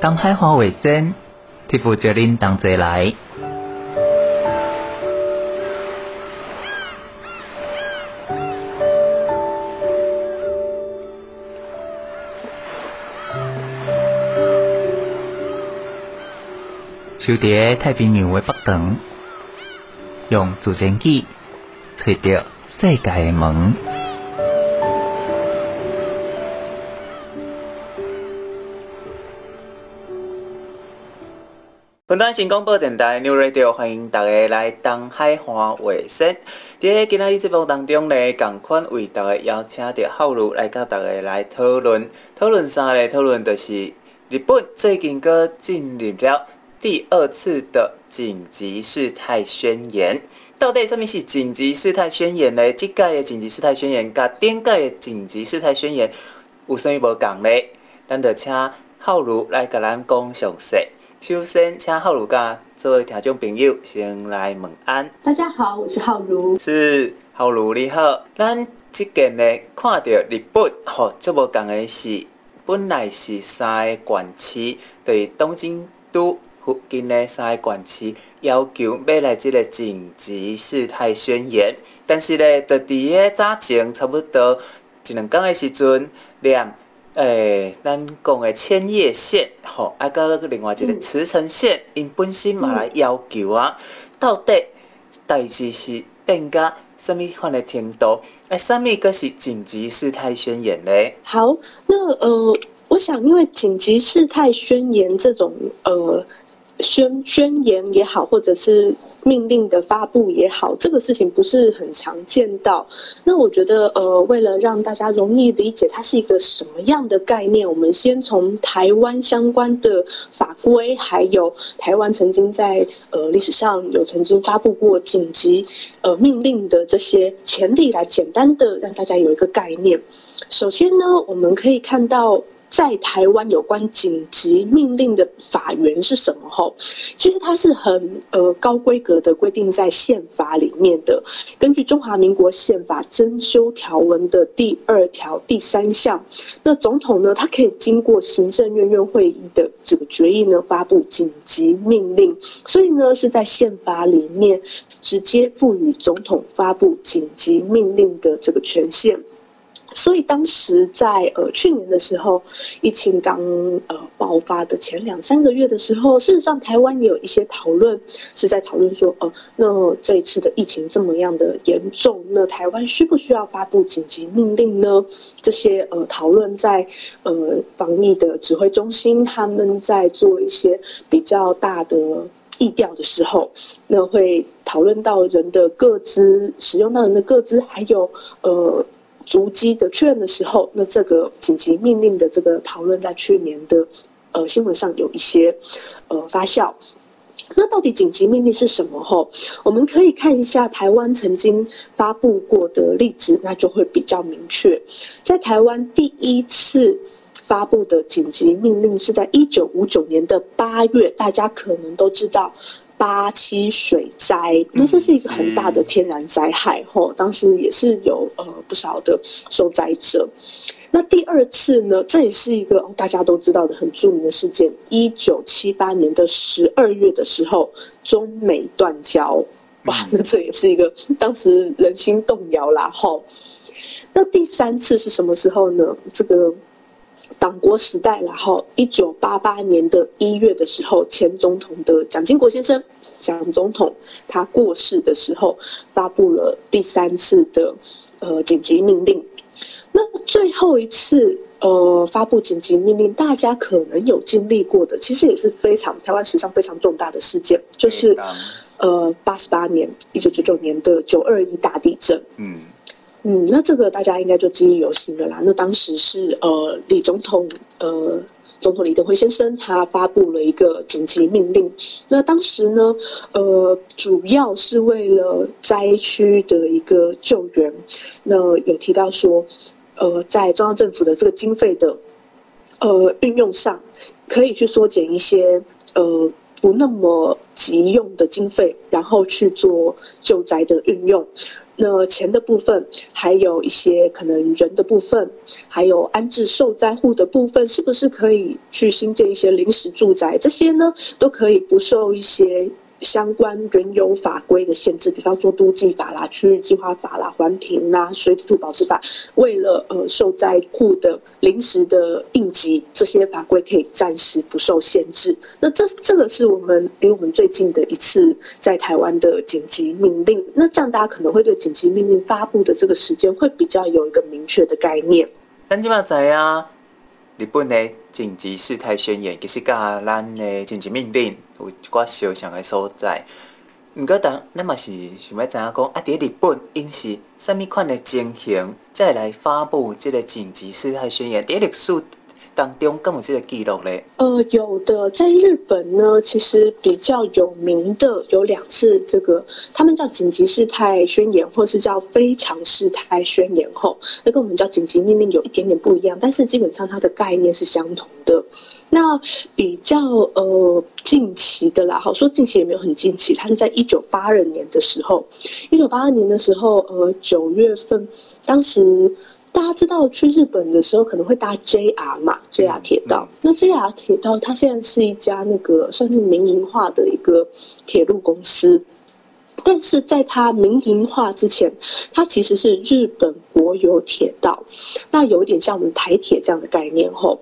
东海华卫生，替父叫恁同齐来。就伫太平洋的北端，用直升机找到世界的门。本段新广播电台 New Radio，欢迎大家来东海华卫生。在今仔日节目当中呢，共款为大家邀请到浩如来跟大家来讨论，讨论啥呢？讨论就是日本最近阁进入了。第二次的紧急事态宣言，到底什么是紧急事态宣言呢？这届的紧急事态宣言，甲顶届的紧急事态宣言有啥物无共呢？咱就请浩如来甲咱讲详细。首先，请浩如甲各位听众朋友先来问安。大家好，我是浩如。是浩如你好。咱即近呢，看到日本吼，这无共的是，本来是三个县市对东京都。附近的三个县市要求要来即个紧急事态宣言，但是呢，就伫个早前差不多一两天的时阵，两诶，咱讲的千叶县吼，啊，个另外一个茨城县，因、嗯、本身嘛来要求啊，到底代志是变甲什么款的程度？诶，什么个是紧急事态宣言呢？好，那呃，我想因为紧急事态宣言这种呃。宣宣言也好，或者是命令的发布也好，这个事情不是很常见到。那我觉得，呃，为了让大家容易理解它是一个什么样的概念，我们先从台湾相关的法规，还有台湾曾经在呃历史上有曾经发布过紧急呃命令的这些前例来简单的让大家有一个概念。首先呢，我们可以看到。在台湾有关紧急命令的法源是什么？吼，其实它是很呃高规格的规定在宪法里面的。根据中华民国宪法增修条文的第二条第三项，那总统呢，他可以经过行政院院会议的这个决议呢，发布紧急命令。所以呢，是在宪法里面直接赋予总统发布紧急命令的这个权限。所以当时在呃去年的时候，疫情刚呃爆发的前两三个月的时候，事实上台湾也有一些讨论，是在讨论说，呃，那这一次的疫情这么样的严重，那台湾需不需要发布紧急命令呢？这些呃讨论在呃防疫的指挥中心，他们在做一些比较大的疫调的时候，那会讨论到人的各资，使用到人的各资，还有呃。足迹的确认的时候，那这个紧急命令的这个讨论，在去年的呃新闻上有一些呃发酵。那到底紧急命令是什么？吼，我们可以看一下台湾曾经发布过的例子，那就会比较明确。在台湾第一次发布的紧急命令是在一九五九年的八月，大家可能都知道。八七水灾，那这是一个很大的天然灾害，吼，当时也是有呃不少的受灾者。那第二次呢，这也是一个大家都知道的很著名的事件，一九七八年的十二月的时候，中美断交，哇，那这也是一个当时人心动摇啦，吼。那第三次是什么时候呢？这个。党国时代，然后一九八八年的一月的时候，前总统的蒋经国先生，蒋总统他过世的时候，发布了第三次的呃紧急命令。那最后一次呃发布紧急命令，大家可能有经历过的，其实也是非常台湾史上非常重大的事件，就是呃八十八年一九九九年的九二一大地震。嗯。嗯，那这个大家应该就记忆犹新了啦。那当时是呃李总统呃总统李登辉先生他发布了一个紧急命令。那当时呢呃主要是为了灾区的一个救援。那有提到说呃在中央政府的这个经费的呃运用上，可以去缩减一些呃不那么急用的经费，然后去做救灾的运用。那钱的部分，还有一些可能人的部分，还有安置受灾户的部分，是不是可以去新建一些临时住宅？这些呢，都可以不受一些。相关原有法规的限制，比方说都计法啦、区域计划法啦、环评啦、水土保持法，为了呃受灾户的临时的应急，这些法规可以暂时不受限制。那这这个是我们离我们最近的一次在台湾的紧急命令。那这样大家可能会对紧急命令发布的这个时间会比较有一个明确的概念。咱即马知啊，日本的紧急事态宣言其实甲咱的紧急命令。有一寡相像的所在，毋过当咱嘛是想要知影讲，啊，伫日本因是啥物款的情形，再来发布即个紧急事态宣言，伫历史当中敢有这个记录嘞？呃，有的，在日本呢，其实比较有名的有两次，这个他们叫紧急事态宣言，或是叫非常事态宣言后，那跟我们叫紧急命令有一点点不一样，但是基本上它的概念是相同的。那比较呃近期的啦，好说近期也没有很近期，它是在一九八二年的时候，一九八二年的时候，呃九月份，当时大家知道去日本的时候可能会搭 JR 嘛，JR 铁道，那 JR 铁道它现在是一家那个算是民营化的一个铁路公司。但是在它民营化之前，它其实是日本国有铁道，那有点像我们台铁这样的概念吼。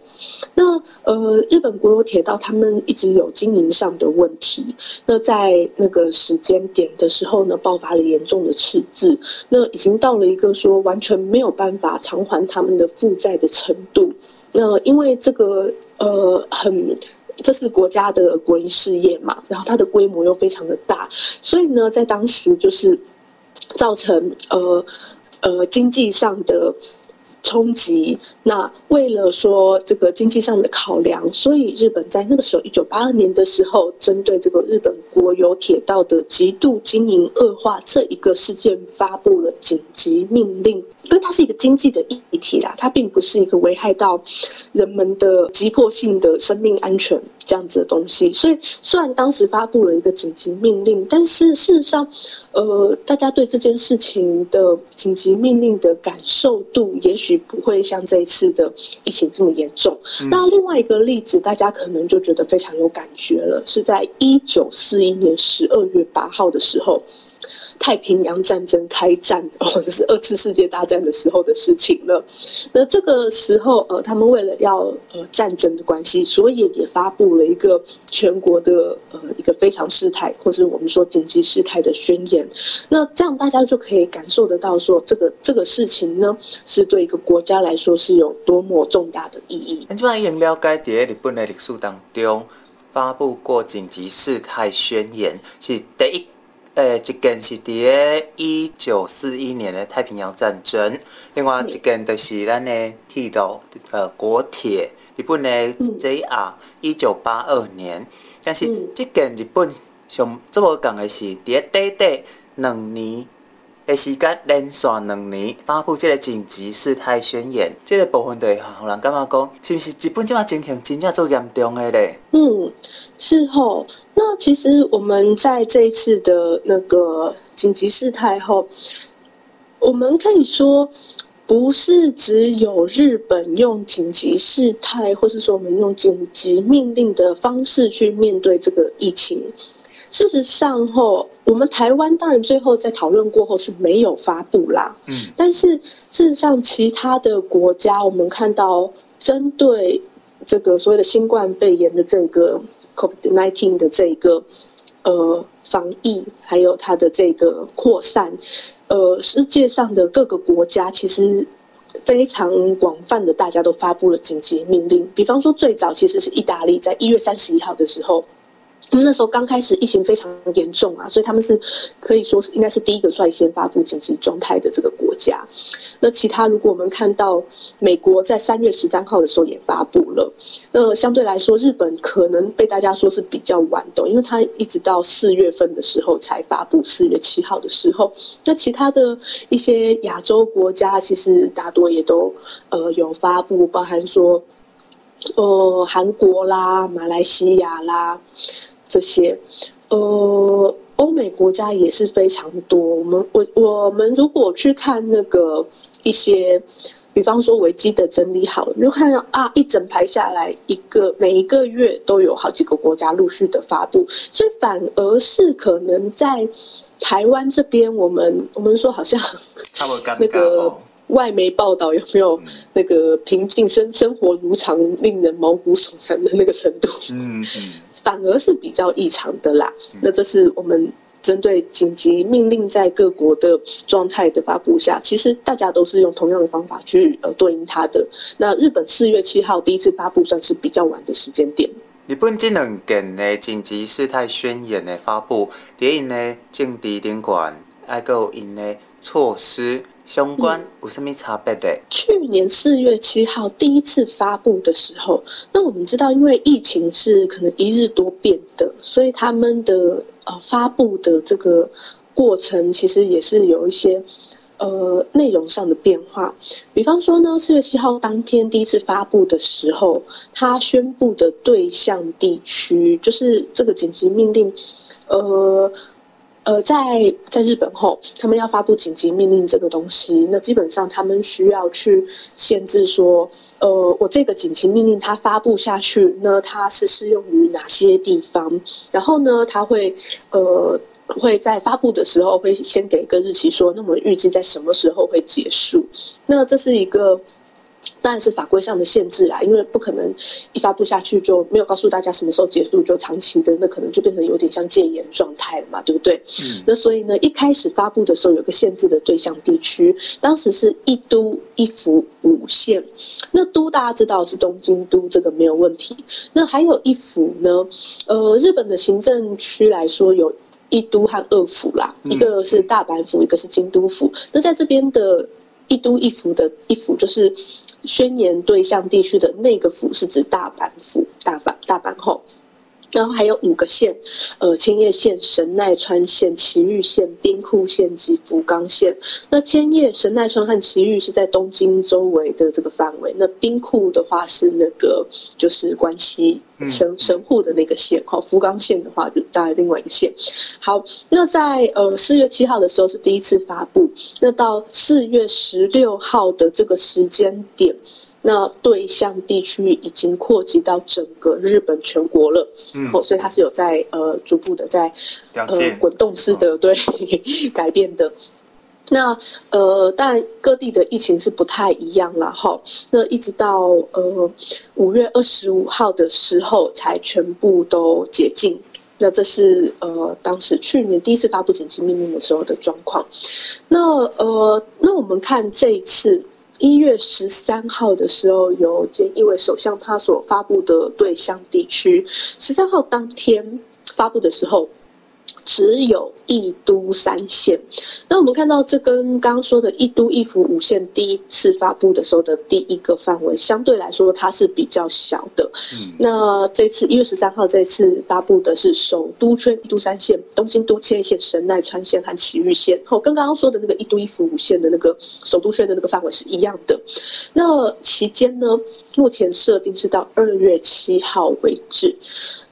那呃，日本国有铁道他们一直有经营上的问题，那在那个时间点的时候呢，爆发了严重的赤字，那已经到了一个说完全没有办法偿还他们的负债的程度。那因为这个呃很。这是国家的国营事业嘛，然后它的规模又非常的大，所以呢，在当时就是造成呃呃经济上的冲击。那为了说这个经济上的考量，所以日本在那个时候，一九八二年的时候，针对这个日本国有铁道的极度经营恶化这一个事件，发布了紧急命令。因为它是一个经济的议题啦，它并不是一个危害到人们的急迫性的生命安全这样子的东西。所以，虽然当时发布了一个紧急命令，但是事实上，呃，大家对这件事情的紧急命令的感受度，也许不会像这一次的疫情这么严重。嗯。那另外一个例子，大家可能就觉得非常有感觉了，是在一九四一年十二月八号的时候。太平洋战争开战，哦，这是二次世界大战的时候的事情了。那这个时候，呃，他们为了要呃战争的关系，所以也发布了一个全国的呃一个非常事态，或是我们说紧急事态的宣言。那这样大家就可以感受得到，说这个这个事情呢，是对一个国家来说是有多么重大的意义。那这边已经了解，在日本的历史当中，发布过紧急事态宣言是第一。诶，一件是伫个一九四一年的太平洋战争，另外一件就是咱的铁路，呃，国铁，日本的 JR，一九八二年。但是这件日本上这么讲的是，伫个短短两年的时间，连续两年发布这个紧急事态宣言，这个部分对让人感觉讲，是不是日本这么情形真正做严重的咧？嗯，是吼。那其实我们在这一次的那个紧急事态后，我们可以说，不是只有日本用紧急事态，或是说我们用紧急命令的方式去面对这个疫情。事实上，吼我们台湾当然最后在讨论过后是没有发布啦。嗯，但是事实上，其他的国家我们看到针对这个所谓的新冠肺炎的这个。COVID-19 的这个呃防疫，还有它的这个扩散，呃，世界上的各个国家其实非常广泛的，大家都发布了紧急命令。比方说，最早其实是意大利，在一月三十一号的时候。他们那时候刚开始疫情非常严重啊，所以他们是可以说是应该是第一个率先发布紧急状态的这个国家。那其他如果我们看到美国在三月十三号的时候也发布了，那相对来说日本可能被大家说是比较晚的，因为它一直到四月份的时候才发布，四月七号的时候。那其他的一些亚洲国家其实大多也都呃有发布，包含说呃韩国啦、马来西亚啦。这些，呃，欧美国家也是非常多。我们我我们如果去看那个一些。比方说维基的整理好了，你就看到啊，一整排下来，一个每一个月都有好几个国家陆续的发布，所以反而是可能在台湾这边，我们我们说好像他们 那个外媒报道有没有那个平静生生活如常，令人毛骨悚然的那个程度？嗯嗯，反而是比较异常的啦。那这是我们。针对紧急命令在各国的状态的发布下，其实大家都是用同样的方法去呃对应它的。那日本四月七号第一次发布算是比较晚的时间点。日本这两件的紧急事态宣言的发布，对应的政治顶管，还有因的措施相关有什么差别的？去年四月七号第一次发布的时候，那我们知道，因为疫情是可能一日多变的，所以他们的。呃，发布的这个过程其实也是有一些呃内容上的变化。比方说呢，四月七号当天第一次发布的时候，他宣布的对象地区就是这个紧急命令，呃呃，在在日本后，他们要发布紧急命令这个东西，那基本上他们需要去限制说，呃，我这个紧急命令它发布下去，那它是适用于哪些地方？然后呢，它会呃会在发布的时候会先给一个日期说，那么预计在什么时候会结束？那这是一个。当然是法规上的限制啦，因为不可能一发布下去就没有告诉大家什么时候结束，就长期的，那可能就变成有点像戒严状态了嘛，对不对？嗯。那所以呢，一开始发布的时候有个限制的对象地区，当时是一都一府五县。那都大家知道是东京都，这个没有问题。那还有一府呢？呃，日本的行政区来说，有一都和二府啦，嗯、一个是大阪府，一个是京都府。那在这边的一都一府的一府就是。宣言对象地区的那个府是指大阪府，大阪大阪后，然后还有五个县，呃，千叶县、神奈川县、埼玉县、兵库县及福冈县。那千叶、神奈川和埼玉是在东京周围的这个范围，那兵库的话是那个就是关西神神户的那个县，好，福冈县的话就大概另外一个县。好，那在呃四月七号的时候是第一次发布，那到四月十六号的这个时间点。那对象地区已经扩及到整个日本全国了，嗯，所以它是有在呃逐步的在呃滚动式的、哦、对 改变的。那呃，当然各地的疫情是不太一样了哈。那一直到呃五月二十五号的时候才全部都解禁。那这是呃当时去年第一次发布紧急命令的时候的状况。那呃，那我们看这一次。一月十三号的时候，由菅义伟首相他所发布的对象地区，十三号当天发布的时候。只有一都三县，那我们看到这跟刚刚说的一都一府五县第一次发布的时候的第一个范围，相对来说它是比较小的。嗯，那这次一月十三号这次发布的是首都圈一都三县，东京都、千叶县、神奈川县和埼玉县，哦，跟刚刚说的那个一都一府五县的那个首都圈的那个范围是一样的。那期间呢，目前设定是到二月七号为止。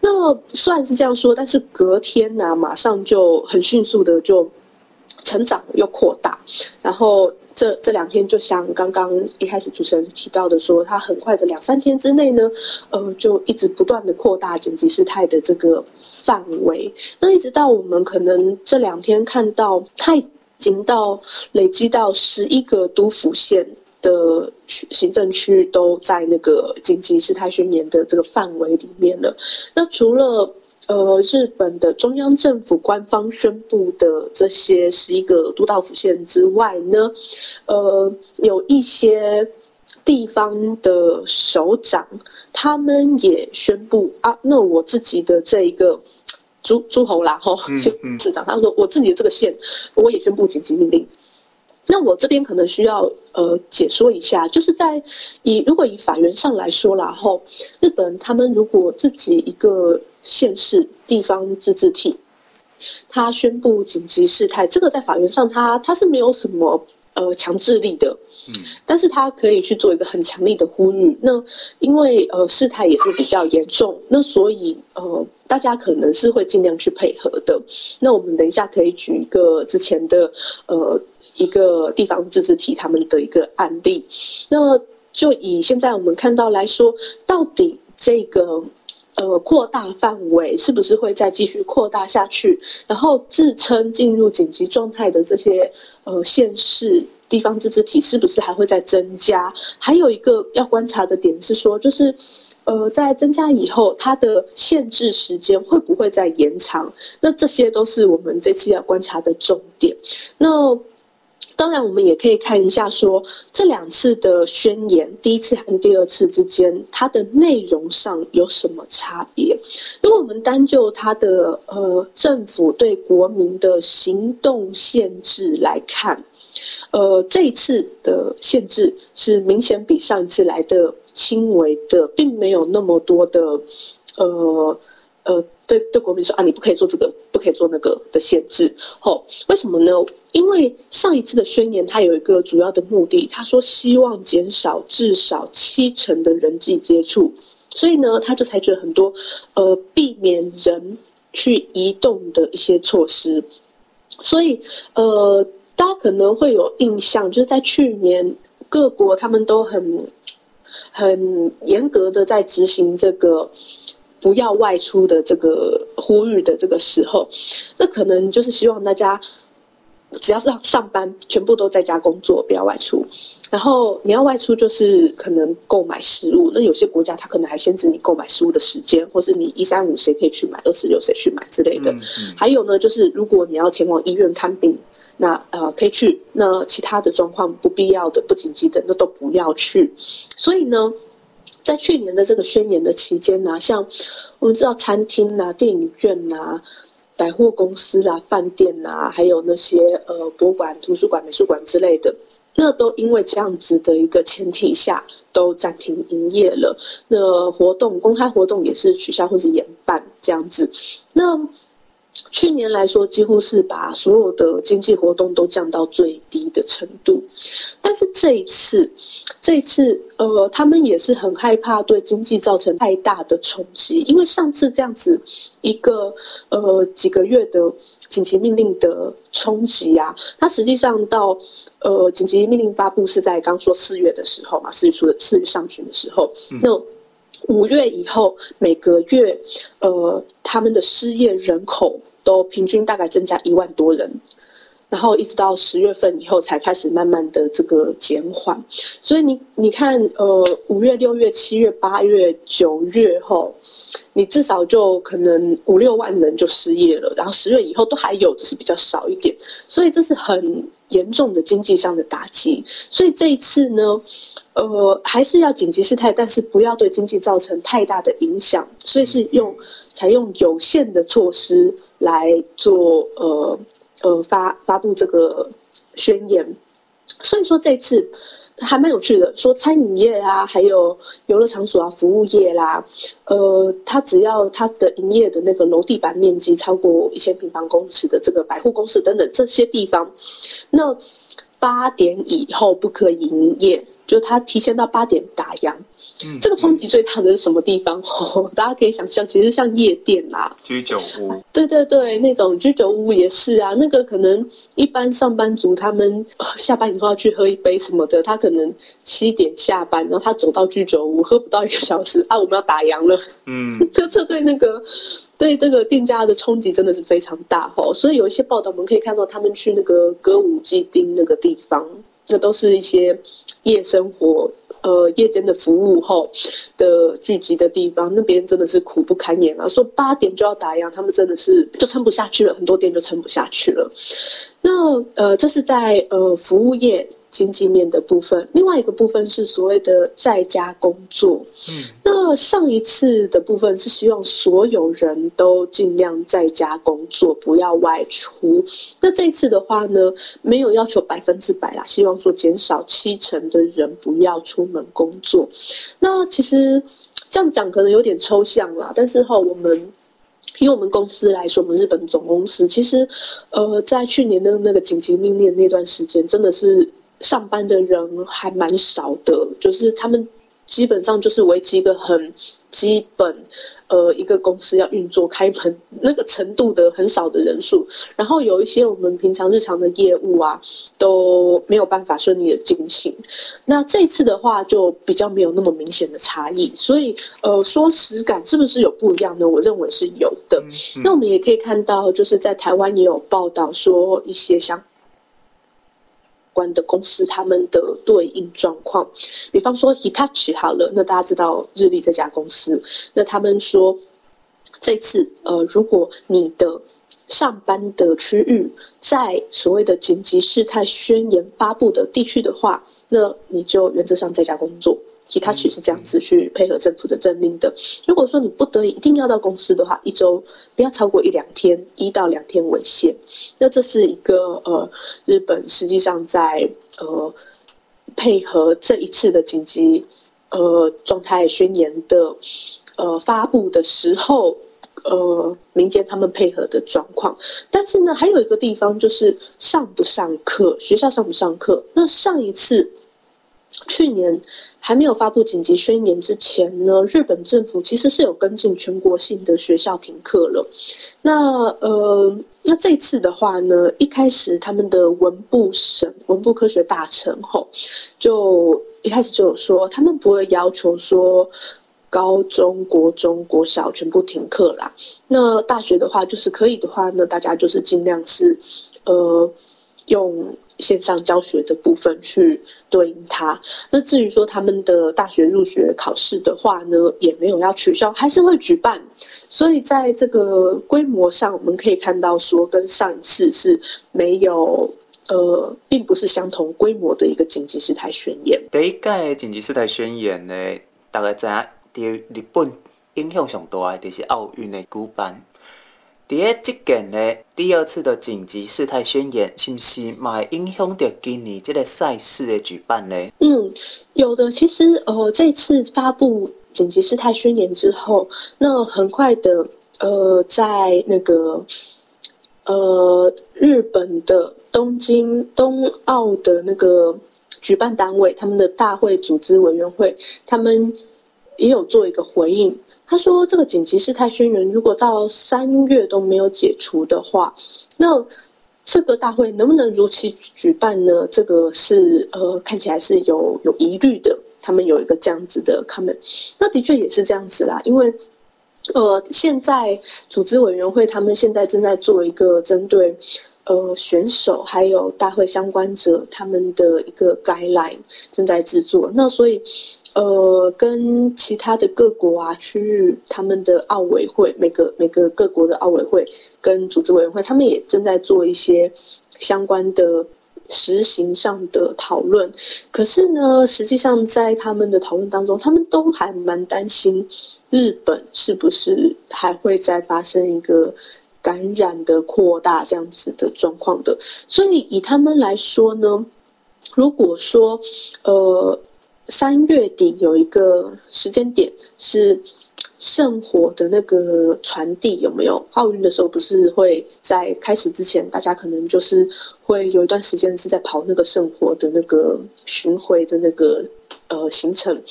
那虽然是这样说，但是隔天呢、啊，马上就很迅速的就成长又扩大，然后这这两天就像刚刚一开始主持人提到的说，它很快的两三天之内呢，呃，就一直不断的扩大紧急事态的这个范围，那一直到我们可能这两天看到它已经到累积到十一个都府县。的行政区都在那个紧急事态宣言的这个范围里面了。那除了呃日本的中央政府官方宣布的这些十一个都道府县之外呢，呃有一些地方的首长他们也宣布啊，那我自己的这一个诸诸侯啦吼，县市长他说我自己的这个县我也宣布紧急命令。那我这边可能需要呃解说一下，就是在以如果以法源上来说啦，后日本他们如果自己一个县市地方自治体，他宣布紧急事态，这个在法源上他他是没有什么呃强制力的。嗯，但是他可以去做一个很强力的呼吁。那因为呃事态也是比较严重，那所以呃大家可能是会尽量去配合的。那我们等一下可以举一个之前的呃一个地方自治体他们的一个案例。那就以现在我们看到来说，到底这个呃扩大范围是不是会再继续扩大下去？然后自称进入紧急状态的这些呃县市。地方自治体是不是还会再增加？还有一个要观察的点是说，就是，呃，在增加以后，它的限制时间会不会再延长？那这些都是我们这次要观察的重点。那当然，我们也可以看一下说，这两次的宣言，第一次和第二次之间，它的内容上有什么差别？如果我们单就它的呃政府对国民的行动限制来看。呃，这一次的限制是明显比上一次来的轻微的，并没有那么多的，呃呃，对对国民说啊，你不可以做这个，不可以做那个的限制。哦，为什么呢？因为上一次的宣言它有一个主要的目的，他说希望减少至少七成的人际接触，所以呢，他就采取了很多呃避免人去移动的一些措施，所以呃。大家可能会有印象，就是在去年各国他们都很很严格的在执行这个不要外出的这个呼吁的这个时候，那可能就是希望大家只要是上班，全部都在家工作，不要外出。然后你要外出，就是可能购买食物。那有些国家它可能还限制你购买食物的时间，或是你一三五谁可以去买，二四六谁去买之类的。嗯嗯。还有呢，就是如果你要前往医院看病。那呃可以去，那其他的状况不必要的、不紧急的，那都不要去。所以呢，在去年的这个宣言的期间呢，像我们知道餐厅呐、电影院呐、百货公司啦、饭店呐，还有那些呃博物馆、图书馆、美术馆之类的，那都因为这样子的一个前提下，都暂停营业了。那活动、公开活动也是取消或是延办这样子。那去年来说，几乎是把所有的经济活动都降到最低的程度。但是这一次，这一次，呃，他们也是很害怕对经济造成太大的冲击，因为上次这样子一个呃几个月的紧急命令的冲击啊，它实际上到呃紧急命令发布是在刚说四月的时候嘛，四月初的四月上旬的时候，嗯、那。五月以后，每个月，呃，他们的失业人口都平均大概增加一万多人，然后一直到十月份以后才开始慢慢的这个减缓。所以你你看，呃，五月、六月、七月、八月、九月后，你至少就可能五六万人就失业了，然后十月以后都还有，只是比较少一点。所以这是很严重的经济上的打击。所以这一次呢，呃，还是要紧急事态，但是不要对经济造成太大的影响，所以是用采用有限的措施来做呃呃发发布这个宣言。所以说这次还蛮有趣的，说餐饮业啊，还有游乐场所啊、服务业啦，呃，它只要它的营业的那个楼地板面积超过一千平方公尺的这个百货公司等等这些地方，那八点以后不可以营业。就他提前到八点打烊，嗯，这个冲击最大的是什么地方？哦，大家可以想象，其实像夜店啦、居酒屋，对对对，那种居酒屋也是啊。那个可能一般上班族他们下班以后要去喝一杯什么的，他可能七点下班，然后他走到居酒屋喝不到一个小时 啊，我们要打烊了。嗯，这这对那个对这个店家的冲击真的是非常大哦。所以有一些报道我们可以看到，他们去那个歌舞伎町那个地方。那都是一些夜生活，呃，夜间的服务后的聚集的地方，那边真的是苦不堪言啊！说八点就要打烊，他们真的是就撑不下去了，很多店就撑不下去了。那呃，这是在呃服务业。经济面的部分，另外一个部分是所谓的在家工作。嗯，那上一次的部分是希望所有人都尽量在家工作，不要外出。那这一次的话呢，没有要求百分之百啦，希望说减少七成的人不要出门工作。那其实这样讲可能有点抽象啦，但是哈，我们以我们公司来说，我们日本总公司其实，呃，在去年的那个紧急命令那段时间，真的是。上班的人还蛮少的，就是他们基本上就是维持一个很基本。呃，一个公司要运作开门那个程度的很少的人数，然后有一些我们平常日常的业务啊都没有办法顺利的进行。那这次的话就比较没有那么明显的差异，所以呃，说实感是不是有不一样呢？我认为是有的。嗯嗯、那我们也可以看到，就是在台湾也有报道说一些相。关的公司他们的对应状况，比方说 Hitachi 好了，那大家知道日立这家公司，那他们说这次呃，如果你的上班的区域在所谓的紧急事态宣言发布的地区的话，那你就原则上在家工作。Hitachi 是这样子去配合政府的政令的。如果说你不得已一定要到公司的话，一周不要超过一两天，一到两天为限。那这是一个呃，日本实际上在呃配合这一次的紧急呃状态宣言的呃发布的时候，呃民间他们配合的状况。但是呢，还有一个地方就是上不上课，学校上不上课。那上一次去年。还没有发布紧急宣言之前呢，日本政府其实是有跟进全国性的学校停课了。那呃，那这次的话呢，一开始他们的文部省文部科学大臣吼，就一开始就有说，他们不会要求说高中国中国小全部停课啦。那大学的话，就是可以的话呢，大家就是尽量是呃用。线上教学的部分去对应它。那至于说他们的大学入学考试的话呢，也没有要取消，还是会举办。所以在这个规模上，我们可以看到说，跟上一次是没有呃，并不是相同规模的一个紧急事态宣言。第一届紧急事态宣言呢，大概在日本影响上大，就是奥运的举办。第二这件呢，第二次的紧急事态宣言，是不是买影响到今年这个赛事的举办呢？嗯，有的。其实呃，这次发布紧急事态宣言之后，那很快的呃，在那个呃日本的东京冬奥的那个举办单位，他们的大会组织委员会，他们也有做一个回应。他说：“这个紧急事态宣言如果到三月都没有解除的话，那这个大会能不能如期举办呢？这个是呃看起来是有有疑虑的。他们有一个这样子的 comment，那的确也是这样子啦。因为呃现在组织委员会他们现在正在做一个针对呃选手还有大会相关者他们的一个 guideline 正在制作，那所以。”呃，跟其他的各国啊、区域，他们的奥委会，每个每个各国的奥委会跟组织委员会，他们也正在做一些相关的实行上的讨论。可是呢，实际上在他们的讨论当中，他们都还蛮担心日本是不是还会再发生一个感染的扩大这样子的状况的。所以以他们来说呢，如果说呃。三月底有一个时间点是圣火的那个传递，有没有？奥运的时候不是会在开始之前，大家可能就是会有一段时间是在跑那个圣火的那个巡回的那个呃行程。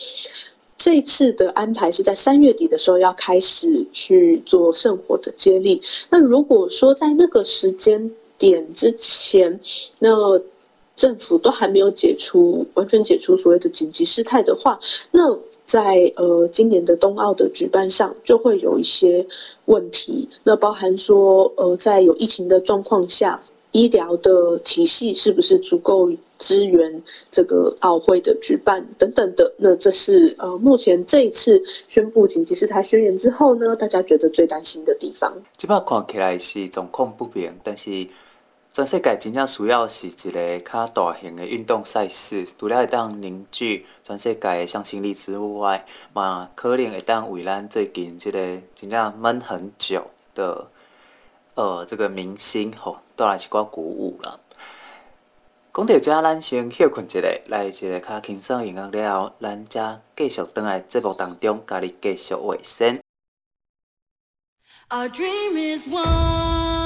这次的安排是在三月底的时候要开始去做圣火的接力。那如果说在那个时间点之前，那政府都还没有解除完全解除所谓的紧急事态的话，那在呃今年的冬奥的举办上就会有一些问题。那包含说呃在有疫情的状况下，医疗的体系是不是足够支援这个奥会的举办等等的。那这是呃目前这一次宣布紧急事态宣言之后呢，大家觉得最担心的地方。这把看起来是状况不明，但是。全世界真正需要是一个较大型的运动赛事，除了会当凝聚全世界的向心力之外，嘛可能会当为咱最近这个真正闷很久的，呃，这个明星吼带来一寡鼓舞啦。讲到这，咱先休困一下，来一个较轻松的音乐了后，咱再继续回来节目当中，甲你继续话声。Our dream is one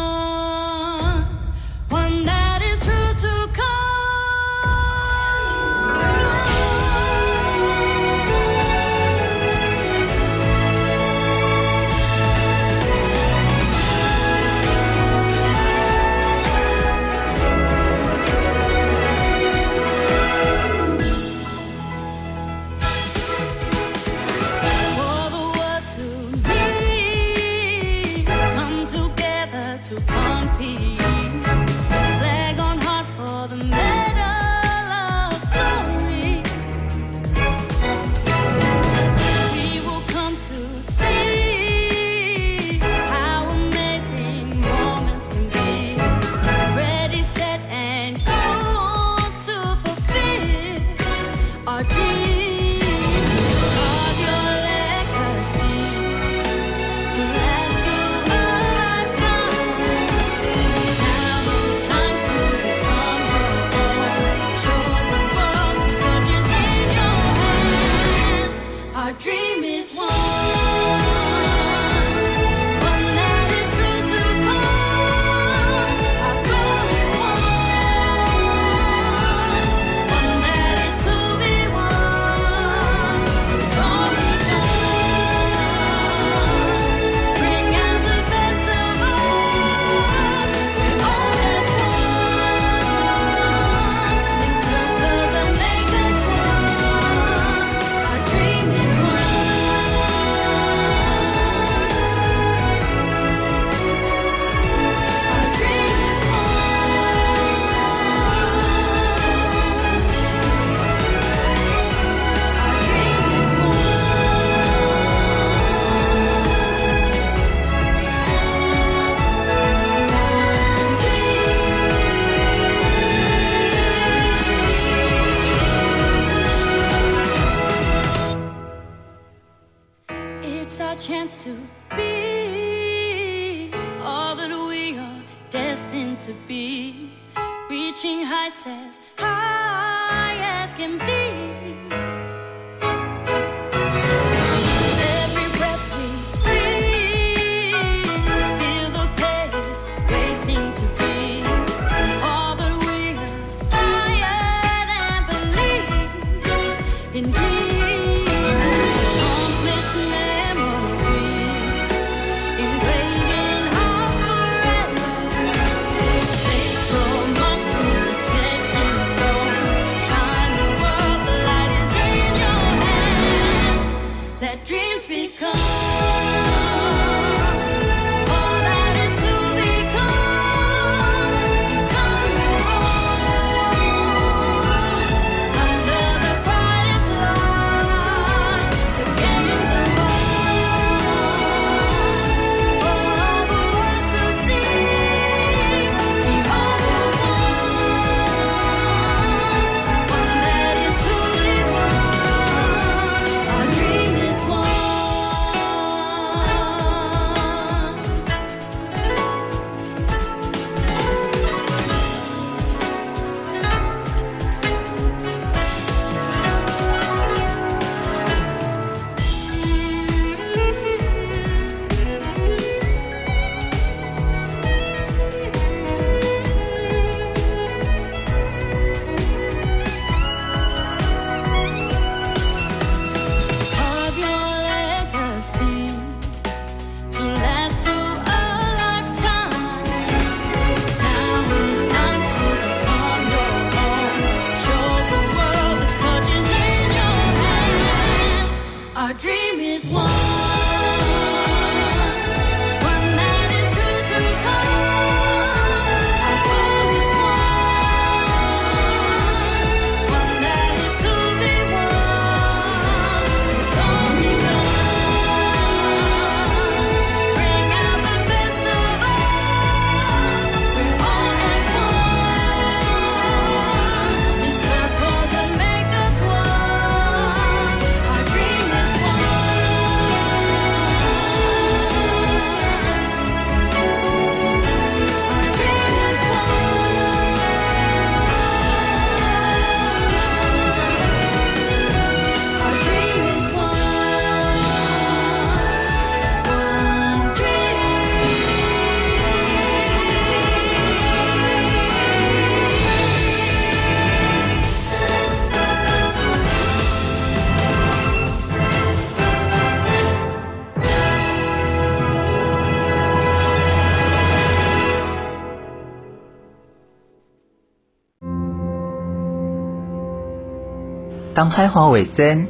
东海华卫生，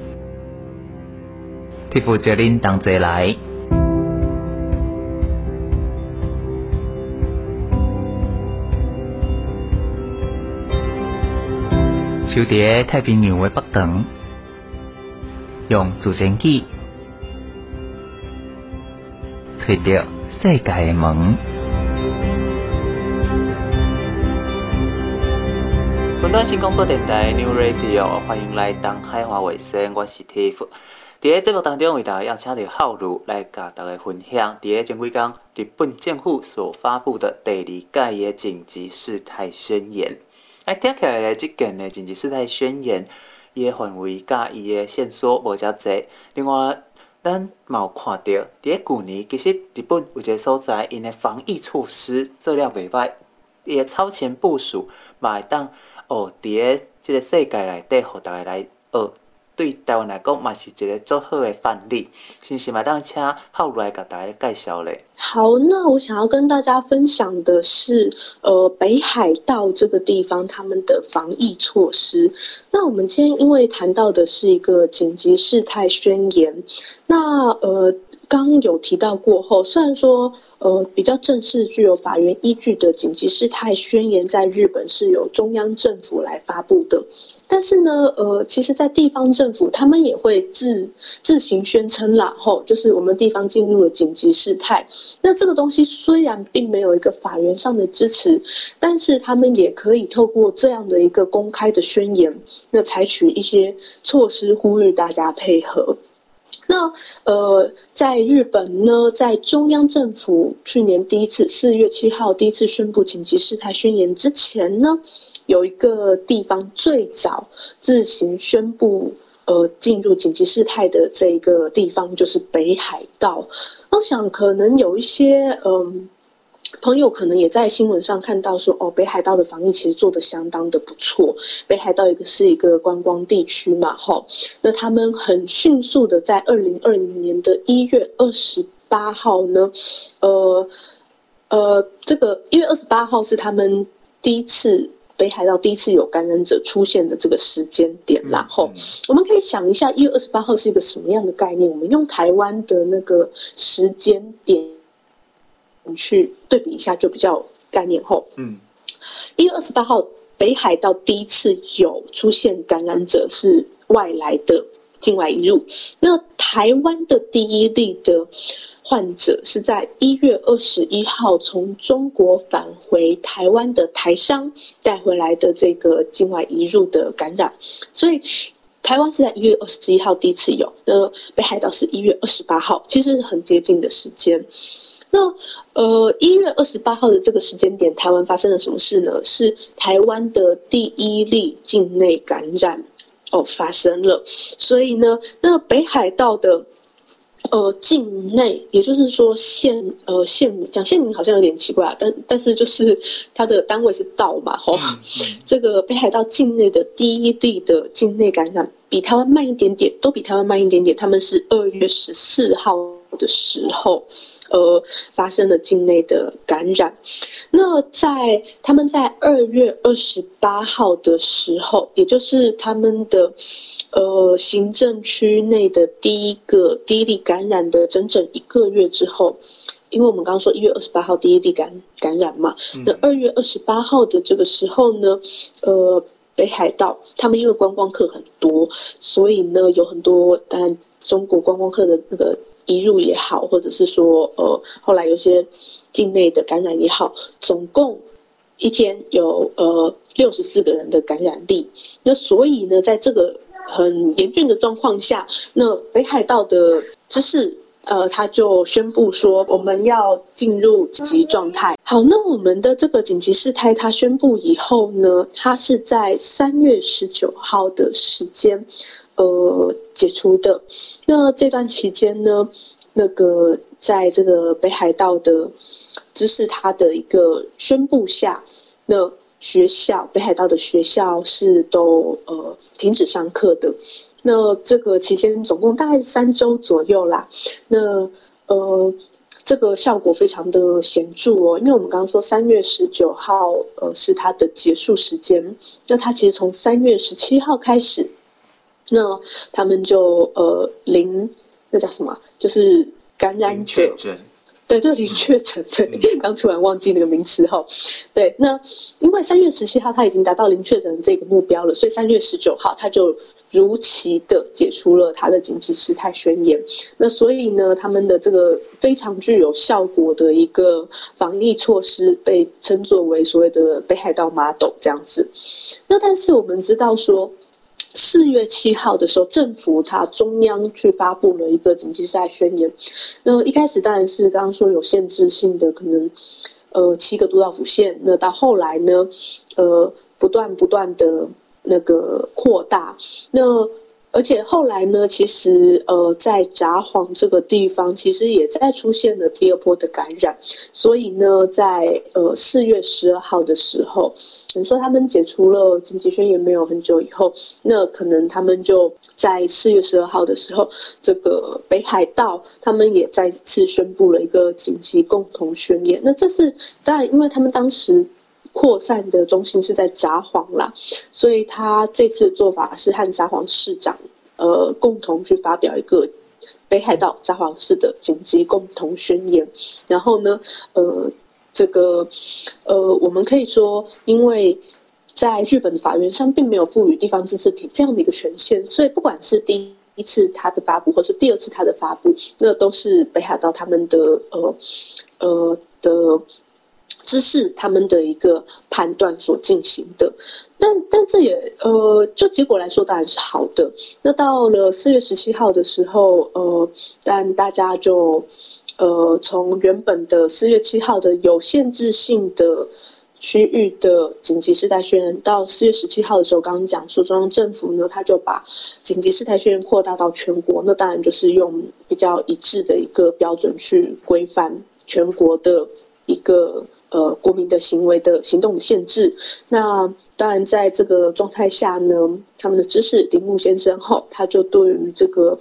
替父接恁同齐来，就伫太平洋的北端，用自然机找到世界的门。本段新广播电台 New Radio，欢迎来东海华卫生，我是 Tiff。在节目当中，为大家邀请到浩如来甲大家分享，在前几天日本政府所发布的第二届的紧急事态宣言。哎，听起来这件的紧急事态宣言，伊的范围甲伊的线索无遮济。另外，咱嘛有看到，在去年其实日本有一个所在，因的防疫措施做了袂歹，伊的超前部署嘛会当。哦，伫个即个世界内底，互大家来学，对台湾来讲嘛是一个足好的范例。是毋是嘛？当请浩如来甲大家介绍咧。好，那我想要跟大家分享的是，呃，北海道这个地方他们的防疫措施。那我们今天因为谈到的是一个紧急事态宣言，那呃。刚有提到过后，虽然说呃比较正式具有法源依据的紧急事态宣言在日本是由中央政府来发布的，但是呢呃其实，在地方政府他们也会自自行宣称啦，吼，就是我们地方进入了紧急事态。那这个东西虽然并没有一个法源上的支持，但是他们也可以透过这样的一个公开的宣言，那采取一些措施呼吁大家配合。那呃，在日本呢，在中央政府去年第一次四月七号第一次宣布紧急事态宣言之前呢，有一个地方最早自行宣布呃进入紧急事态的这一个地方就是北海道。我想可能有一些嗯。呃朋友可能也在新闻上看到说，哦，北海道的防疫其实做的相当的不错。北海道一个是一个观光地区嘛，哈，那他们很迅速的在二零二零年的一月二十八号呢，呃呃，这个一月二十八号是他们第一次北海道第一次有感染者出现的这个时间点，然后我们可以想一下，一月二十八号是一个什么样的概念？我们用台湾的那个时间点。去对比一下就比较概念后，嗯，一月二十八号北海道第一次有出现感染者是外来的境外移入，那台湾的第一例的患者是在一月二十一号从中国返回台湾的台商带回来的这个境外移入的感染，所以台湾是在一月二十一号第一次有，那北海道是一月二十八号，其实是很接近的时间。那呃，一月二十八号的这个时间点，台湾发生了什么事呢？是台湾的第一例境内感染哦发生了，所以呢，那北海道的呃境内，也就是说县呃县名讲县名好像有点奇怪啊，但但是就是它的单位是道嘛，吼、哦，这个北海道境内的第一例的境内感染比台湾慢一点点，都比台湾慢一点点，他们是二月十四号的时候。呃，发生了境内的感染。那在他们在二月二十八号的时候，也就是他们的呃行政区内的第一个第一例感染的整整一个月之后，因为我们刚刚说一月二十八号第一例感感染嘛，那二月二十八号的这个时候呢，呃，北海道他们因为观光客很多，所以呢有很多当然中国观光客的那个。移入也好，或者是说，呃，后来有些境内的感染也好，总共一天有呃六十四个人的感染力。那所以呢，在这个很严峻的状况下，那北海道的知事呃他就宣布说，我们要进入紧急状态。好，那我们的这个紧急事态，他宣布以后呢，他是在三月十九号的时间，呃，解除的。那这段期间呢，那个在这个北海道的知事他的一个宣布下，那学校北海道的学校是都呃停止上课的。那这个期间总共大概三周左右啦。那呃这个效果非常的显著哦，因为我们刚刚说三月十九号呃是它的结束时间，那它其实从三月十七号开始。那他们就呃零，那叫什么？就是感染者，对，就零确诊。对，刚突然忘记那个名词哈。对，那因为三月十七号他已经达到零确诊的这个目标了，所以三月十九号他就如期的解除了他的紧急事态宣言。那所以呢，他们的这个非常具有效果的一个防疫措施，被称作为所谓的北海道 model 这样子。那但是我们知道说。四月七号的时候，政府它中央去发布了一个紧急事态宣言。那一开始当然是刚刚说有限制性的，可能呃七个都道府县。那到后来呢，呃不断不断的那个扩大。那而且后来呢，其实呃在札幌这个地方，其实也在出现了第二波的感染。所以呢，在呃四月十二号的时候。你说他们解除了紧急宣言没有很久以后，那可能他们就在四月十二号的时候，这个北海道他们也再次宣布了一个紧急共同宣言。那这是当然，因为他们当时扩散的中心是在札幌啦，所以他这次的做法是和札幌市长呃共同去发表一个北海道札幌市的紧急共同宣言。然后呢，呃。这个，呃，我们可以说，因为在日本的法院上并没有赋予地方自治体这样的一个权限，所以不管是第一次他的发布，或是第二次他的发布，那都是北海道他们的呃呃的知识他们的一个判断所进行的，但但这也呃，就结果来说当然是好的。那到了四月十七号的时候，呃，但大家就呃从原本的四月七号的有限制性的区域的紧急事态宣言，到四月十七号的时候，刚刚讲说中央政府呢，他就把紧急事态宣言扩大到全国，那当然就是用比较一致的一个标准去规范全国的一个。呃，国民的行为的行动的限制。那当然，在这个状态下呢，他们的知识铃木先生后，他就对于这个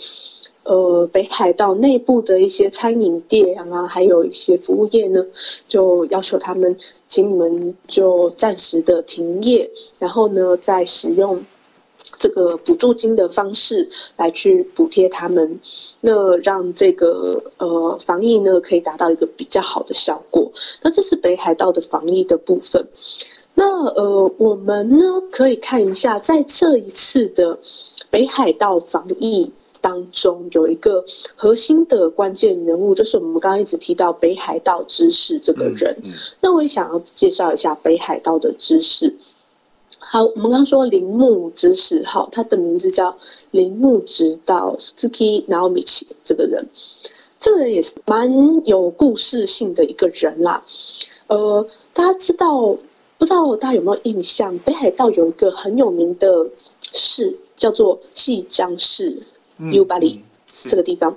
呃北海道内部的一些餐饮店啊，还有一些服务业呢，就要求他们，请你们就暂时的停业，然后呢，再使用。这个补助金的方式来去补贴他们，那让这个呃防疫呢可以达到一个比较好的效果。那这是北海道的防疫的部分。那呃我们呢可以看一下，在这一次的北海道防疫当中，有一个核心的关键人物，就是我们刚刚一直提到北海道知事这个人。嗯嗯、那我也想要介绍一下北海道的知事。好，我们刚刚说铃木直史，好，他的名字叫铃木直道 Suzuki Naomichi 这个人，这个人也是蛮有故事性的一个人啦。呃，大家知道不知道大家有没有印象？北海道有一个很有名的市叫做细张市 Yubari 这个地方。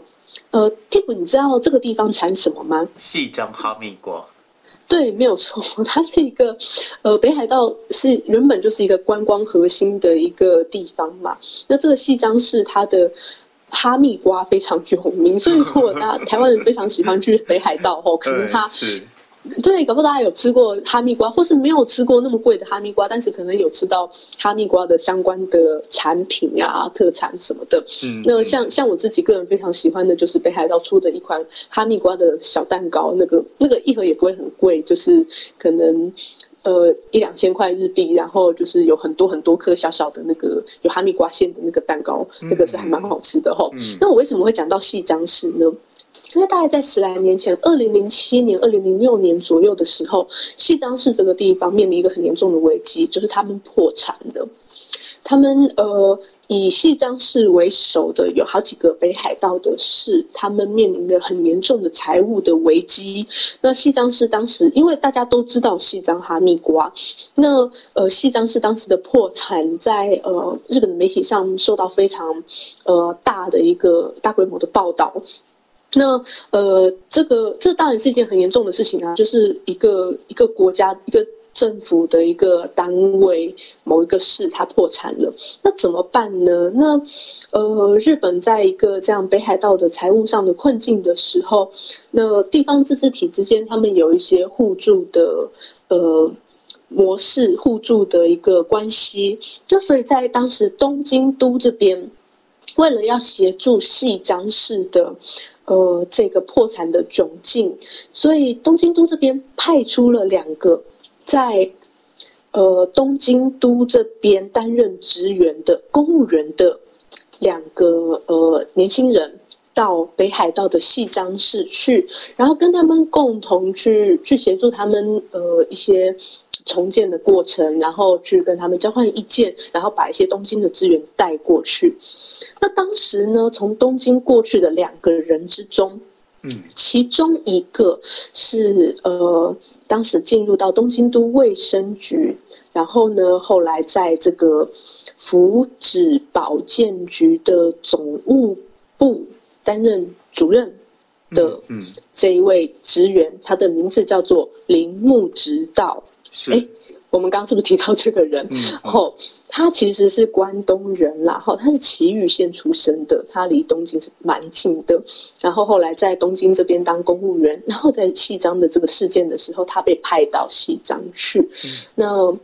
呃，Tip，你知道这个地方产什么吗？细江哈密瓜。对，没有错，它是一个，呃，北海道是原本就是一个观光核心的一个地方嘛。那这个西江市它的哈密瓜非常有名，所以如果大家 台湾人非常喜欢去北海道哦，可能它。对，搞不好大家有吃过哈密瓜，或是没有吃过那么贵的哈密瓜，但是可能有吃到哈密瓜的相关的产品呀、啊、特产什么的。嗯，那像像我自己个人非常喜欢的就是北海道出的一款哈密瓜的小蛋糕，那个那个一盒也不会很贵，就是可能呃一两千块日币，然后就是有很多很多颗小小的那个有哈密瓜馅的那个蛋糕，那个是还蛮好吃的哈。嗯，那我为什么会讲到细张市呢？因为大概在十来年前，二零零七年、二零零六年左右的时候，细张市这个地方面临一个很严重的危机，就是他们破产了。他们呃，以夕张市为首的有好几个北海道的市，他们面临着很严重的财务的危机。那夕张市当时，因为大家都知道夕张哈密瓜，那呃，夕张市当时的破产，在呃日本的媒体上受到非常呃大的一个大规模的报道。那呃，这个这当然是一件很严重的事情啊，就是一个一个国家一个政府的一个单位某一个市它破产了，那怎么办呢？那呃，日本在一个这样北海道的财务上的困境的时候，那地方自治体之间他们有一些互助的呃模式，互助的一个关系，就所以在当时东京都这边，为了要协助细张市的。呃，这个破产的窘境，所以东京都这边派出了两个在呃东京都这边担任职员的公务员的两个呃年轻人到北海道的细张市去，然后跟他们共同去去协助他们呃一些重建的过程，然后去跟他们交换意见，然后把一些东京的资源带过去。那当时呢，从东京过去的两个人之中，嗯，其中一个是呃，当时进入到东京都卫生局，然后呢，后来在这个福祉保健局的总务部担任主任的，嗯，这一位职员，他的名字叫做铃木直道，是。我们刚刚是不是提到这个人？嗯，哦，他其实是关东人啦，哈，他是埼玉县出生的，他离东京是蛮近的。然后后来在东京这边当公务员，然后在细张的这个事件的时候，他被派到细张去。嗯，那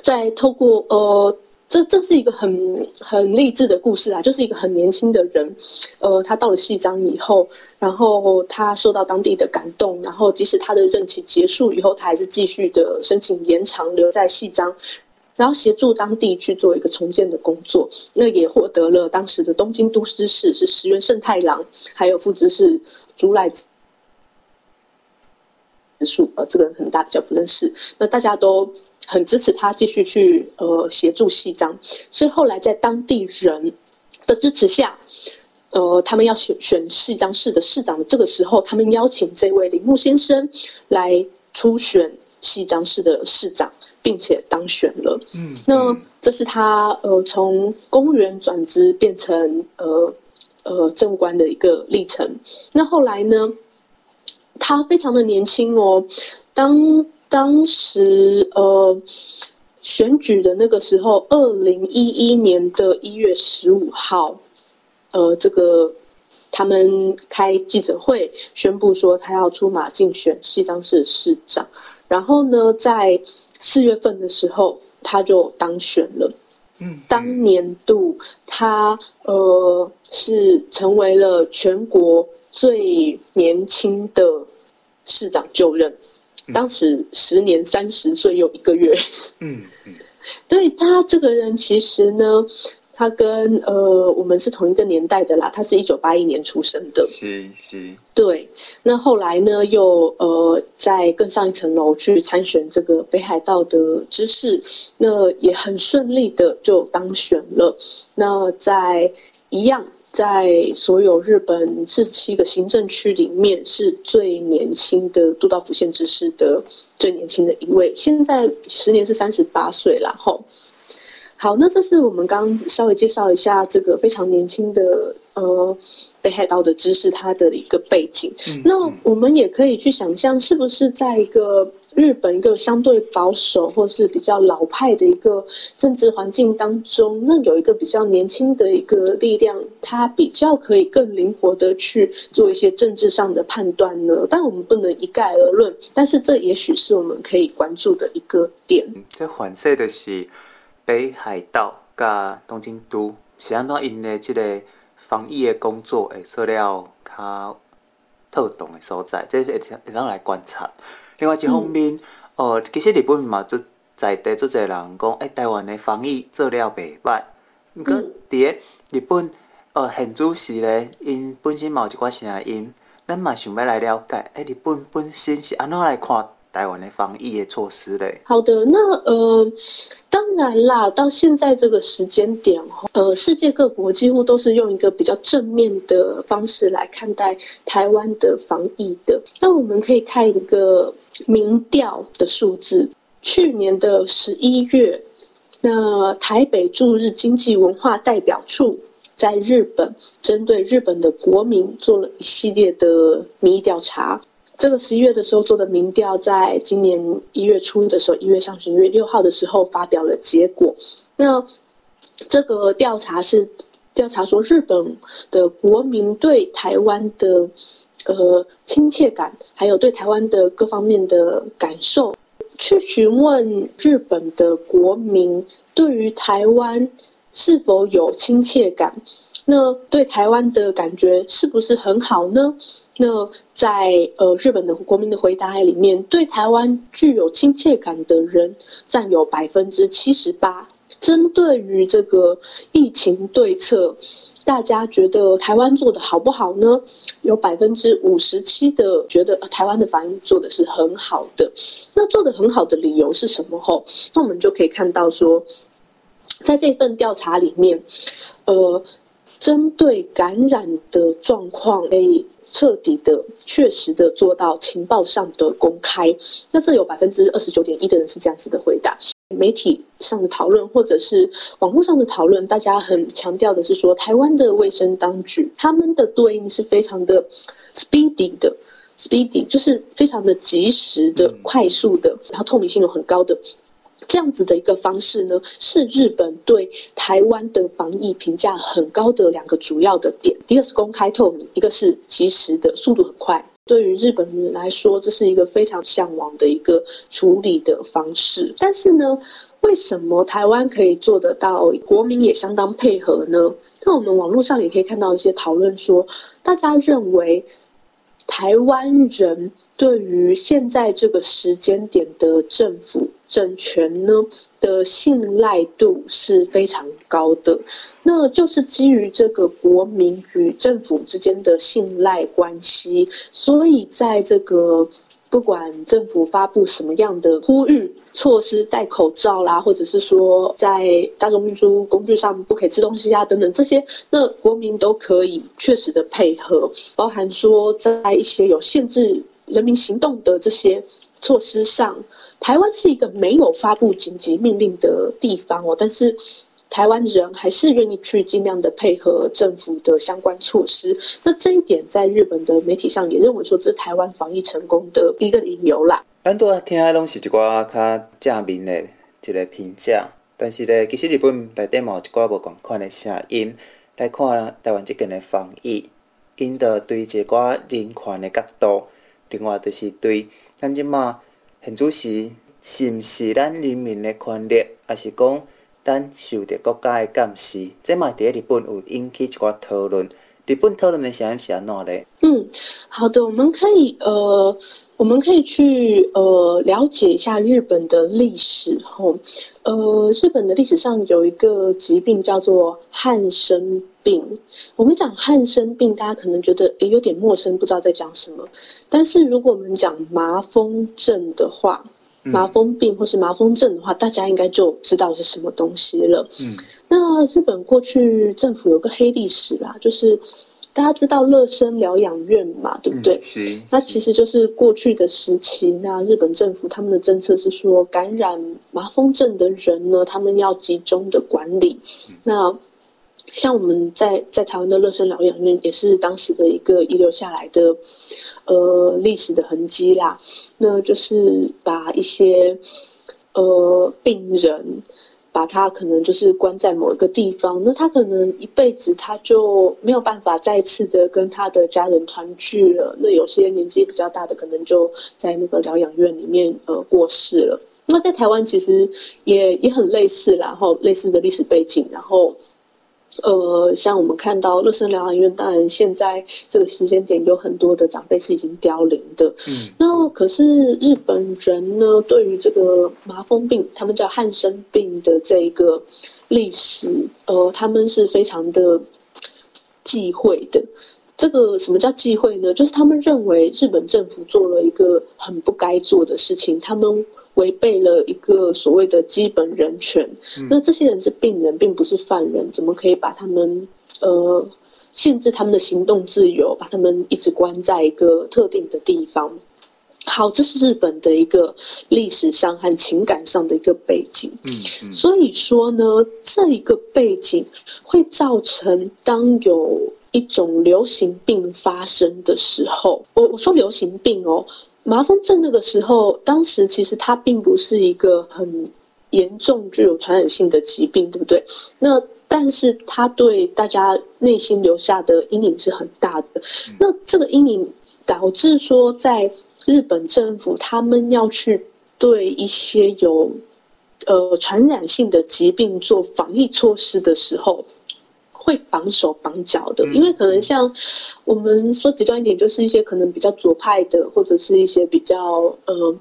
在透过呃。这这是一个很很励志的故事啊，就是一个很年轻的人，呃，他到了夕张以后，然后他受到当地的感动，然后即使他的任期结束以后，他还是继续的申请延长留在夕张，然后协助当地去做一个重建的工作，那也获得了当时的东京都知事是石原慎太郎，还有副知事竹濑。树，呃，这个人可能大比较不认识，那大家都很支持他继续去呃协助系章，所以后来在当地人的支持下，呃，他们要选选系章市的市长的这个时候，他们邀请这位铃木先生来初选系章市的市长，并且当选了。嗯，那这是他呃从公务员转职变成呃。呃，政务官的一个历程。那后来呢，他非常的年轻哦。当当时呃选举的那个时候，二零一一年的一月十五号，呃，这个他们开记者会宣布说他要出马竞选西藏市市长。然后呢，在四月份的时候，他就当选了。嗯，当年度他呃是成为了全国最年轻的市长就任，当时时年三十岁又一个月。嗯嗯，对他这个人其实呢。他跟呃，我们是同一个年代的啦。他是一九八一年出生的，是是。对，那后来呢，又呃，在更上一层楼去参选这个北海道的知事，那也很顺利的就当选了。那在一样，在所有日本四七个行政区里面，是最年轻的都道府县知事的最年轻的一位。现在时年是三十八岁了，吼。好，那这是我们刚刚稍微介绍一下这个非常年轻的呃北海道的知识，它的一个背景。嗯。那我们也可以去想象，是不是在一个日本一个相对保守或是比较老派的一个政治环境当中，那有一个比较年轻的一个力量，它比较可以更灵活的去做一些政治上的判断呢？但我们不能一概而论，但是这也许是我们可以关注的一个点。这反射的是。北海道甲东京都是安怎因的即个防疫的工作会做了较特动的所在，即会会当来观察。另外一方面，嗯、哦，其实日本嘛，就在地足侪人讲，诶，台湾的防疫做了袂歹。毋过伫个日本，呃，现主时咧，因本身嘛有一寡声音，咱嘛想要来了解，诶，日本本身是安怎来看？台湾的防疫的措施嘞。好的，那呃，当然啦，到现在这个时间点，呃，世界各国几乎都是用一个比较正面的方式来看待台湾的防疫的。那我们可以看一个民调的数字，去年的十一月，那台北驻日经济文化代表处在日本针对日本的国民做了一系列的民意调查。这个十一月的时候做的民调，在今年一月初的时候，一月上旬，一月六号的时候发表了结果。那这个调查是调查说，日本的国民对台湾的呃亲切感，还有对台湾的各方面的感受，去询问日本的国民对于台湾是否有亲切感，那对台湾的感觉是不是很好呢？那在呃日本的国民的回答里面，对台湾具有亲切感的人占有百分之七十八。针对于这个疫情对策，大家觉得台湾做得好不好呢？有百分之五十七的觉得台湾的防疫做的是很好的。那做得很好的理由是什么？吼，那我们就可以看到说，在这份调查里面，呃，针对感染的状况，诶。彻底的、确实的做到情报上的公开，那这有百分之二十九点一的人是这样子的回答。媒体上的讨论或者是网络上的讨论，大家很强调的是说，台湾的卫生当局他们的对应是非常的 speedy 的，speedy 就是非常的及时的、快速的，然后透明性又很高的。这样子的一个方式呢，是日本对台湾的防疫评价很高的两个主要的点。一个是公开透明，一个是及时的，速度很快。对于日本人来说，这是一个非常向往的一个处理的方式。但是呢，为什么台湾可以做得到，国民也相当配合呢？那我们网络上也可以看到一些讨论说，大家认为。台湾人对于现在这个时间点的政府政权呢的信赖度是非常高的，那就是基于这个国民与政府之间的信赖关系，所以在这个不管政府发布什么样的呼吁措施，戴口罩啦，或者是说在大众运输工具上不可以吃东西啊等等这些，那国民都可以确实的配合，包含说在一些有限制人民行动的这些措施上，台湾是一个没有发布紧急命令的地方哦，但是。台湾人还是愿意去尽量的配合政府的相关措施，那这一点在日本的媒体上也认为说，这是台湾防疫成功的一个理由啦。咱都听的拢是一寡较正面的一个评价，但是呢，其实日本内底嘛有一寡无共款的声音来看台湾这边的防疫，因的对一寡人权的角度，另外就是对咱即马现主时是毋是咱人民的权利，还是讲？受到国家的监视，这嘛在日本有引起一寡讨论。日本讨论的声音是安怎呢？嗯，好的，我们可以呃，我们可以去呃了解一下日本的历史吼。呃，日本的历史上有一个疾病叫做汉生病。我们讲汉生病，大家可能觉得诶有点陌生，不知道在讲什么。但是如果我们讲麻风症的话，麻风病或是麻风症的话，大家应该就知道是什么东西了。嗯，那日本过去政府有个黑历史啦，就是大家知道乐生疗养院嘛，对不对？是。那其实就是过去的时期，那日本政府他们的政策是说，感染麻风症的人呢，他们要集中的管理。那像我们在在台湾的乐生疗养院，也是当时的一个遗留下来的。呃，历史的痕迹啦，那就是把一些呃病人，把他可能就是关在某一个地方，那他可能一辈子他就没有办法再次的跟他的家人团聚了。那有些年纪比较大的，可能就在那个疗养院里面呃过世了。那在台湾其实也也很类似，然后类似的历史背景，然后。呃，像我们看到乐生疗养院，当然现在这个时间点有很多的长辈是已经凋零的。嗯，那可是日本人呢，对于这个麻风病，他们叫汉生病的这一个历史，呃，他们是非常的忌讳的。这个什么叫忌讳呢？就是他们认为日本政府做了一个很不该做的事情，他们。违背了一个所谓的基本人权，那这些人是病人，并不是犯人，怎么可以把他们呃限制他们的行动自由，把他们一直关在一个特定的地方？好，这是日本的一个历史上和情感上的一个背景。嗯，嗯，所以说呢，这一个背景会造成当有一种流行病发生的时候，我我说流行病哦。麻风症那个时候，当时其实它并不是一个很严重、具有传染性的疾病，对不对？那但是它对大家内心留下的阴影是很大的。那这个阴影导致说，在日本政府他们要去对一些有呃传染性的疾病做防疫措施的时候。会绑手绑脚的，因为可能像我们说极端一点，就是一些可能比较左派的，或者是一些比较呃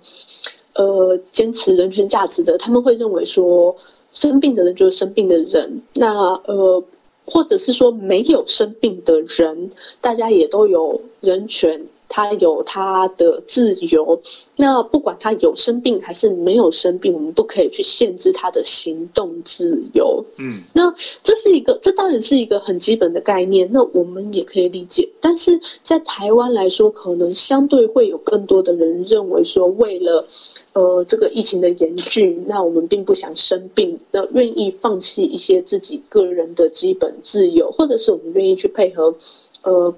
呃坚持人权价值的，他们会认为说生病的人就是生病的人，那呃或者是说没有生病的人，大家也都有人权。他有他的自由，那不管他有生病还是没有生病，我们不可以去限制他的行动自由。嗯，那这是一个，这当然是一个很基本的概念，那我们也可以理解。但是在台湾来说，可能相对会有更多的人认为说，为了呃这个疫情的严峻，那我们并不想生病，那愿意放弃一些自己个人的基本自由，或者是我们愿意去配合呃。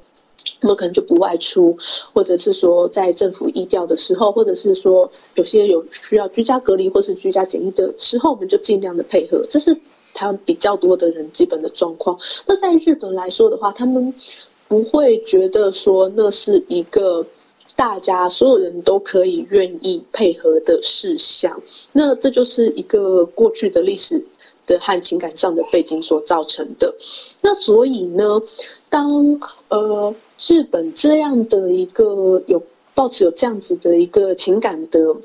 我们可能就不外出，或者是说在政府疫调的时候，或者是说有些有需要居家隔离或是居家检疫的时候，我们就尽量的配合。这是他们比较多的人基本的状况。那在日本来说的话，他们不会觉得说那是一个大家所有人都可以愿意配合的事项。那这就是一个过去的历史的和情感上的背景所造成的。那所以呢，当呃。日本这样的一个有抱持有这样子的一个情感的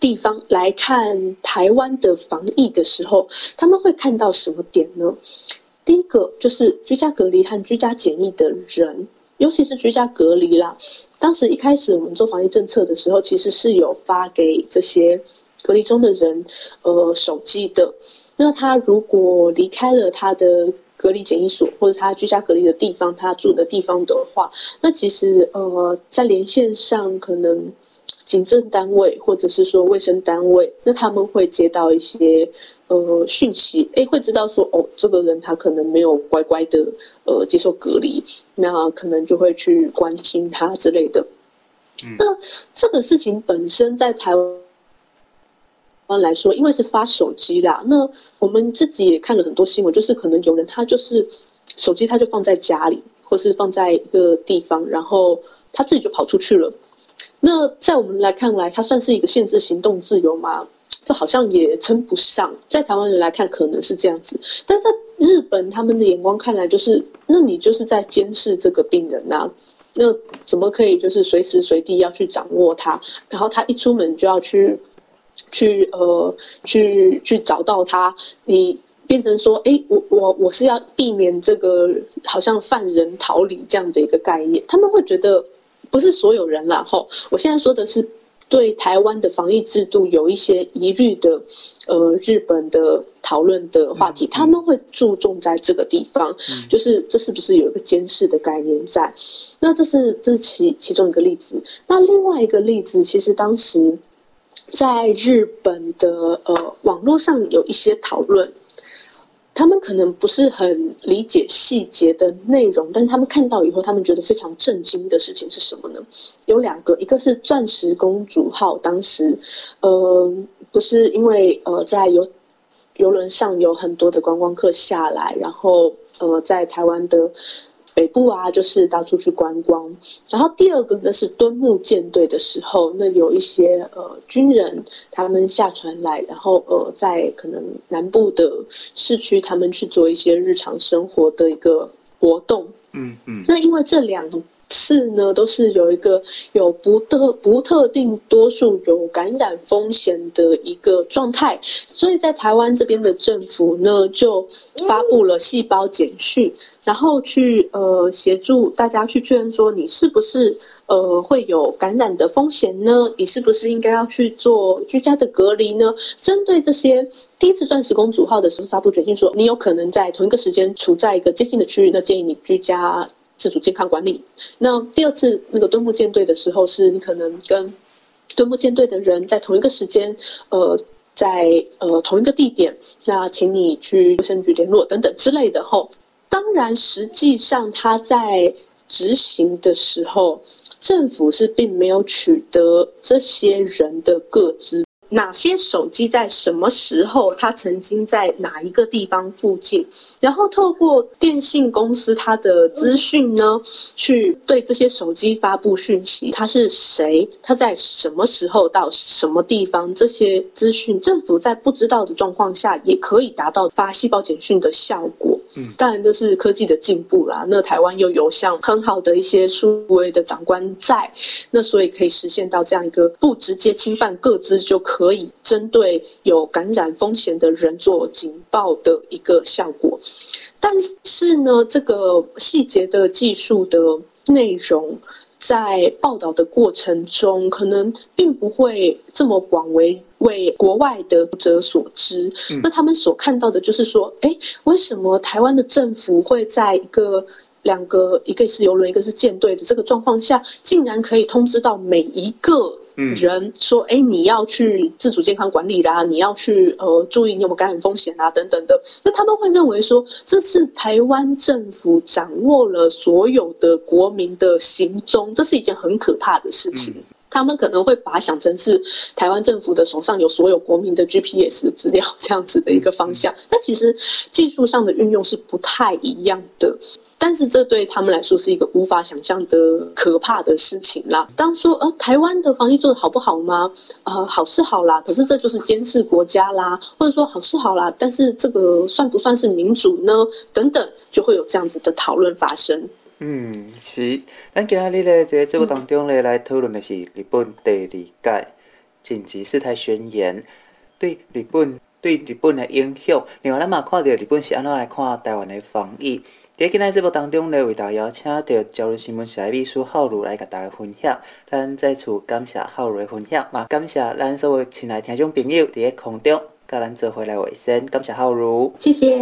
地方来看台湾的防疫的时候，他们会看到什么点呢？第一个就是居家隔离和居家检疫的人，尤其是居家隔离啦。当时一开始我们做防疫政策的时候，其实是有发给这些隔离中的人，呃，手机的。那他如果离开了他的隔离检疫所或者他居家隔离的地方，他住的地方的话，那其实呃，在连线上可能警政单位或者是说卫生单位，那他们会接到一些呃讯息，诶，会知道说哦，这个人他可能没有乖乖的呃接受隔离，那可能就会去关心他之类的。嗯、那这个事情本身在台湾。来说，因为是发手机啦，那我们自己也看了很多新闻，就是可能有人他就是手机他就放在家里，或是放在一个地方，然后他自己就跑出去了。那在我们来看来，他算是一个限制行动自由吗？这好像也称不上。在台湾人来看，可能是这样子，但在日本他们的眼光看来，就是那你就是在监视这个病人呐，那怎么可以就是随时随地要去掌握他，然后他一出门就要去。去呃，去去找到他，你变成说，哎，我我我是要避免这个好像犯人逃离这样的一个概念，他们会觉得不是所有人啦。吼，我现在说的是对台湾的防疫制度有一些疑虑的，呃，日本的讨论的话题，他们会注重在这个地方，就是这是不是有一个监视的概念在？那这是这是其其中一个例子。那另外一个例子，其实当时。在日本的呃网络上有一些讨论，他们可能不是很理解细节的内容，但是他们看到以后，他们觉得非常震惊的事情是什么呢？有两个，一个是钻石公主号，当时呃不是因为呃在游游轮上有很多的观光客下来，然后呃在台湾的。北部啊，就是到处去观光。然后第二个呢是敦睦舰队的时候，那有一些呃军人他们下船来，然后呃在可能南部的市区，他们去做一些日常生活的一个活动。嗯嗯。那因为这两次呢都是有一个有不特不特定多数有感染风险的一个状态，所以在台湾这边的政府呢就发布了细胞简讯。然后去呃协助大家去确认说，你是不是呃会有感染的风险呢？你是不是应该要去做居家的隔离呢？针对这些第一次钻石公主号的时候发布决定说，你有可能在同一个时间处在一个接近的区域，那建议你居家自主健康管理。那第二次那个敦睦舰队的时候，是你可能跟敦睦舰队的人在同一个时间，呃，在呃同一个地点，那请你去卫生局联络等等之类的后。当然，实际上他在执行的时候，政府是并没有取得这些人的个资。哪些手机在什么时候？他曾经在哪一个地方附近？然后透过电信公司他的资讯呢，去对这些手机发布讯息。他是谁？他在什么时候到什么地方？这些资讯，政府在不知道的状况下，也可以达到发细胞简讯的效果。当然这是科技的进步啦。那台湾又有像很好的一些数位的长官在，那所以可以实现到这样一个不直接侵犯各资就。可以针对有感染风险的人做警报的一个效果，但是呢，这个细节的技术的内容在报道的过程中，可能并不会这么广为为国外的读者所知。那他们所看到的就是说，哎，为什么台湾的政府会在一个两个，一个是游轮，一个是舰队的这个状况下，竟然可以通知到每一个。人说：“哎，你要去自主健康管理啦，你要去呃注意你有没有感染风险啊，等等的。那他们会认为说，这是台湾政府掌握了所有的国民的行踪，这是一件很可怕的事情。他们可能会把它想成是台湾政府的手上有所有国民的 GPS 的资料这样子的一个方向。但其实技术上的运用是不太一样的。”但是这对他们来说是一个无法想象的可怕的事情啦。当说呃台湾的防疫做的好不好吗？呃好是好啦，可是这就是监视国家啦，或者说好是好啦，但是这个算不算是民主呢？等等，就会有这样子的讨论发生。嗯，是。咱今日咧在节目当中咧来讨论的是日本第二届紧急事态宣言对日本对日本的影响。另外，咱嘛看到日本是安怎来看台湾的防疫。在今日节目当中呢，为大家邀请到朝日新闻社秘书浩如来甲大家分享。咱再次感谢浩如的分享，嘛感谢咱所有亲爱听众朋友伫咧空中，甲咱做回来卫生，感谢浩如，谢谢。